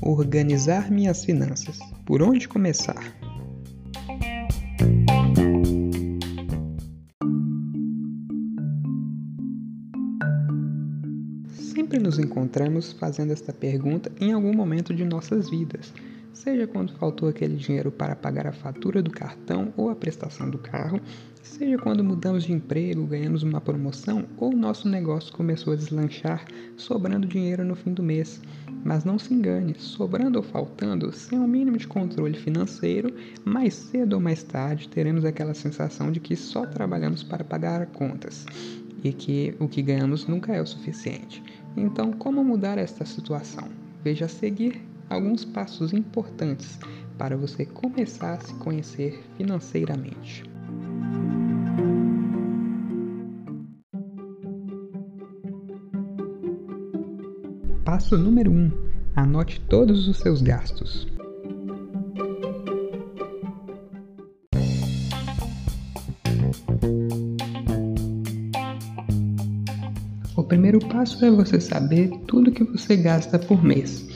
Organizar minhas finanças. Por onde começar? Sempre nos encontramos fazendo esta pergunta em algum momento de nossas vidas, seja quando faltou aquele dinheiro para pagar a fatura do cartão ou a prestação do carro, seja quando mudamos de emprego, ganhamos uma promoção ou nosso negócio começou a deslanchar, sobrando dinheiro no fim do mês. Mas não se engane, sobrando ou faltando, sem um mínimo de controle financeiro, mais cedo ou mais tarde teremos aquela sensação de que só trabalhamos para pagar contas e que o que ganhamos nunca é o suficiente. Então, como mudar esta situação? Veja a seguir alguns passos importantes para você começar a se conhecer financeiramente. Passo número 1: um, anote todos os seus gastos. O primeiro passo é você saber tudo que você gasta por mês.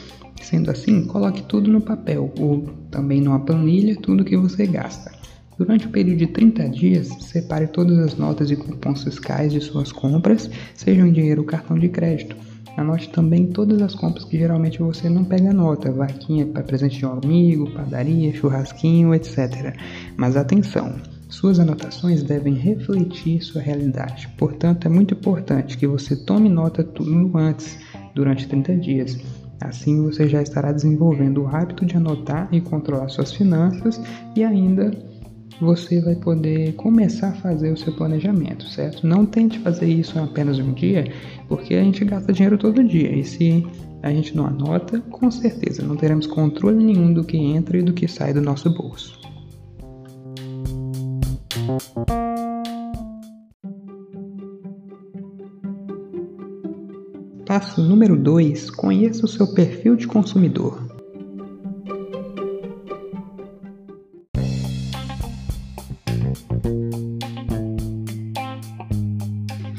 Sendo assim, coloque tudo no papel ou também numa planilha tudo que você gasta. Durante o período de 30 dias, separe todas as notas e cupons fiscais de suas compras, sejam em dinheiro ou cartão de crédito. Anote também todas as compras que geralmente você não pega nota, vaquinha para presente de um amigo, padaria, churrasquinho, etc. Mas atenção, suas anotações devem refletir sua realidade. Portanto, é muito importante que você tome nota tudo antes, durante 30 dias. Assim você já estará desenvolvendo o hábito de anotar e controlar suas finanças e ainda você vai poder começar a fazer o seu planejamento, certo? Não tente fazer isso em apenas um dia, porque a gente gasta dinheiro todo dia e se a gente não anota, com certeza não teremos controle nenhum do que entra e do que sai do nosso bolso. Passo número 2: conheça o seu perfil de consumidor.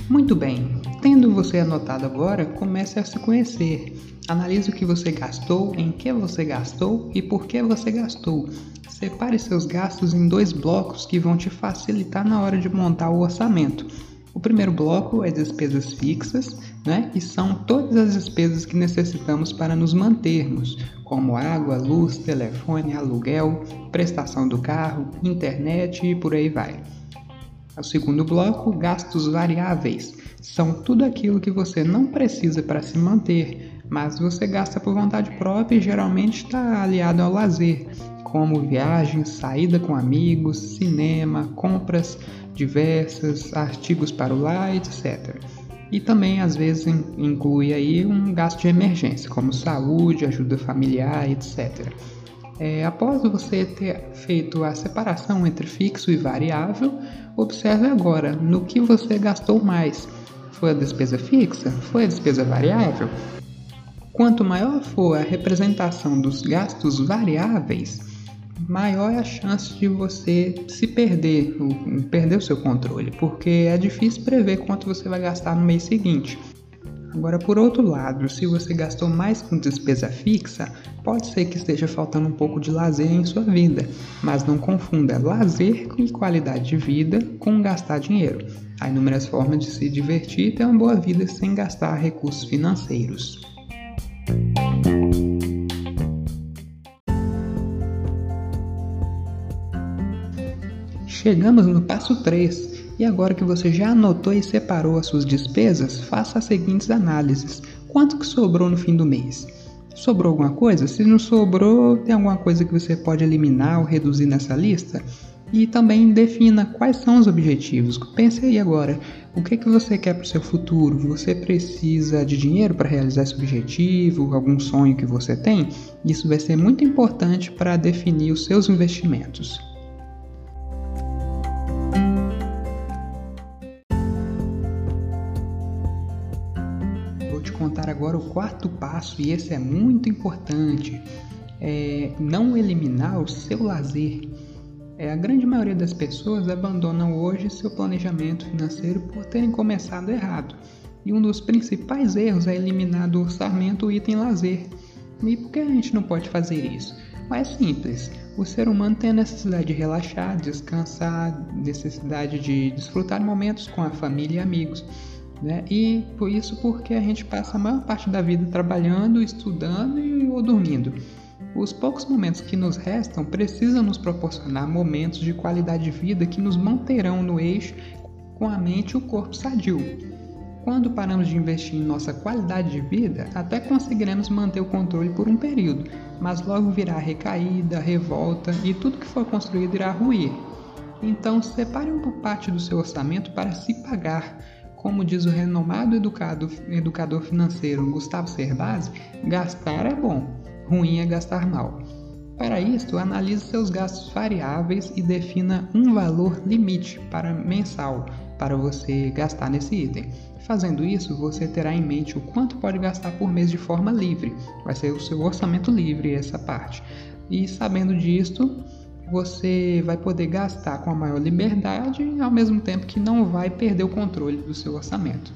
Muito bem, tendo você anotado agora, comece a se conhecer. Analise o que você gastou, em que você gastou e por que você gastou. Separe seus gastos em dois blocos que vão te facilitar na hora de montar o orçamento. O primeiro bloco é despesas fixas, né? que são todas as despesas que necessitamos para nos mantermos, como água, luz, telefone, aluguel, prestação do carro, internet e por aí vai. O segundo bloco, gastos variáveis, são tudo aquilo que você não precisa para se manter, mas você gasta por vontade própria e geralmente está aliado ao lazer, como viagens, saída com amigos, cinema, compras diversas, artigos para o lar, etc. E também às vezes inclui aí um gasto de emergência, como saúde, ajuda familiar, etc. É, após você ter feito a separação entre fixo e variável, observe agora no que você gastou mais. Foi a despesa fixa? Foi a despesa variável? Quanto maior for a representação dos gastos variáveis, maior é a chance de você se perder, perder o seu controle, porque é difícil prever quanto você vai gastar no mês seguinte. Agora, por outro lado, se você gastou mais com despesa fixa, pode ser que esteja faltando um pouco de lazer em sua vida, mas não confunda lazer e qualidade de vida com gastar dinheiro. Há inúmeras formas de se divertir e ter uma boa vida sem gastar recursos financeiros. Chegamos no passo 3 e agora que você já anotou e separou as suas despesas, faça as seguintes análises. Quanto que sobrou no fim do mês? Sobrou alguma coisa? Se não sobrou, tem alguma coisa que você pode eliminar ou reduzir nessa lista? E também defina quais são os objetivos. Pense aí agora, o que, que você quer para o seu futuro? Você precisa de dinheiro para realizar esse objetivo, algum sonho que você tem? Isso vai ser muito importante para definir os seus investimentos. Contar agora o quarto passo, e esse é muito importante: é não eliminar o seu lazer. É, a grande maioria das pessoas abandonam hoje seu planejamento financeiro por terem começado errado. E um dos principais erros é eliminar do orçamento o item lazer. E por que a gente não pode fazer isso? É simples. O ser humano tem a necessidade de relaxar, descansar, necessidade de desfrutar momentos com a família e amigos. Né? E por isso porque a gente passa a maior parte da vida trabalhando, estudando e, ou dormindo. Os poucos momentos que nos restam precisam nos proporcionar momentos de qualidade de vida que nos manterão no eixo com a mente e o corpo sadio. Quando paramos de investir em nossa qualidade de vida, até conseguiremos manter o controle por um período, mas logo virá recaída, revolta e tudo que for construído irá ruir. Então, separe uma parte do seu orçamento para se pagar. Como diz o renomado educado, educador financeiro Gustavo Cerbasi, gastar é bom, ruim é gastar mal. Para isso, analise seus gastos variáveis e defina um valor limite para mensal para você gastar nesse item. Fazendo isso, você terá em mente o quanto pode gastar por mês de forma livre. Vai ser o seu orçamento livre essa parte. E sabendo disto, você vai poder gastar com a maior liberdade, ao mesmo tempo que não vai perder o controle do seu orçamento.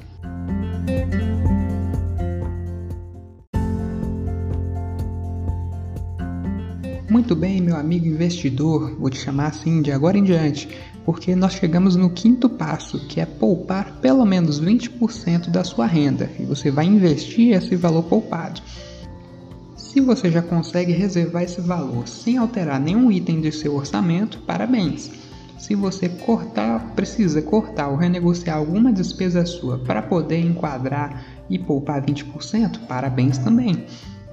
Muito bem, meu amigo investidor, vou te chamar assim de agora em diante, porque nós chegamos no quinto passo, que é poupar pelo menos 20% da sua renda, e você vai investir esse valor poupado. Se você já consegue reservar esse valor sem alterar nenhum item de seu orçamento, parabéns. Se você cortar, precisa cortar ou renegociar alguma despesa sua para poder enquadrar e poupar 20%, parabéns também.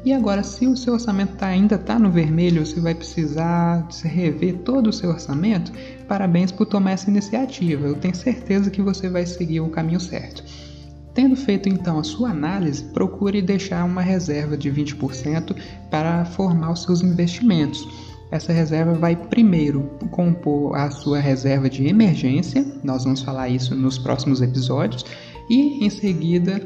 E agora, se o seu orçamento tá, ainda está no vermelho, você vai precisar rever todo o seu orçamento, parabéns por tomar essa iniciativa. Eu tenho certeza que você vai seguir o caminho certo. Tendo feito então a sua análise, procure deixar uma reserva de 20% para formar os seus investimentos. Essa reserva vai primeiro compor a sua reserva de emergência, nós vamos falar isso nos próximos episódios, e em seguida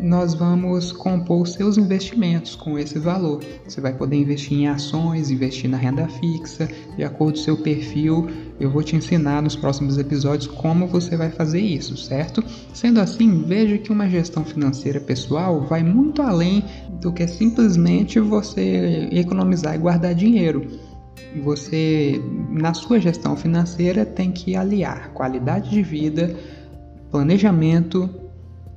nós vamos compor seus investimentos com esse valor. Você vai poder investir em ações, investir na renda fixa, de acordo com o seu perfil. Eu vou te ensinar nos próximos episódios como você vai fazer isso, certo? Sendo assim, veja que uma gestão financeira pessoal vai muito além do que simplesmente você economizar e guardar dinheiro. Você, na sua gestão financeira, tem que aliar qualidade de vida, planejamento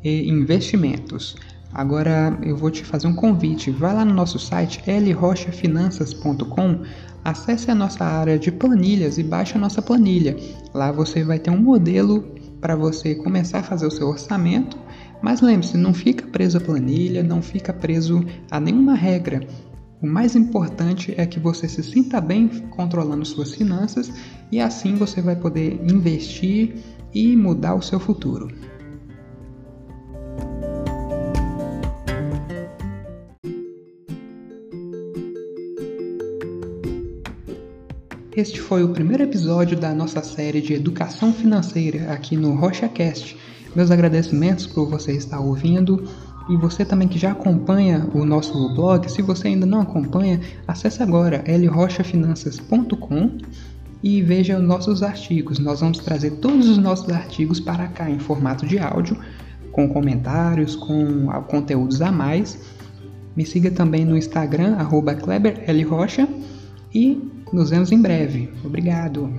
e investimentos. Agora eu vou te fazer um convite. Vai lá no nosso site lrochafinanças.com, acesse a nossa área de planilhas e baixe a nossa planilha. Lá você vai ter um modelo para você começar a fazer o seu orçamento. Mas lembre-se, não fica preso à planilha, não fica preso a nenhuma regra. O mais importante é que você se sinta bem controlando suas finanças e assim você vai poder investir e mudar o seu futuro. Este foi o primeiro episódio da nossa série de educação financeira aqui no RochaCast. Meus agradecimentos por você estar ouvindo e você também que já acompanha o nosso blog, se você ainda não acompanha, acesse agora lrochafinanças.com e veja os nossos artigos. Nós vamos trazer todos os nossos artigos para cá em formato de áudio, com comentários, com conteúdos a mais. Me siga também no Instagram, arroba KleberLRocha, e nos vemos em breve. Obrigado.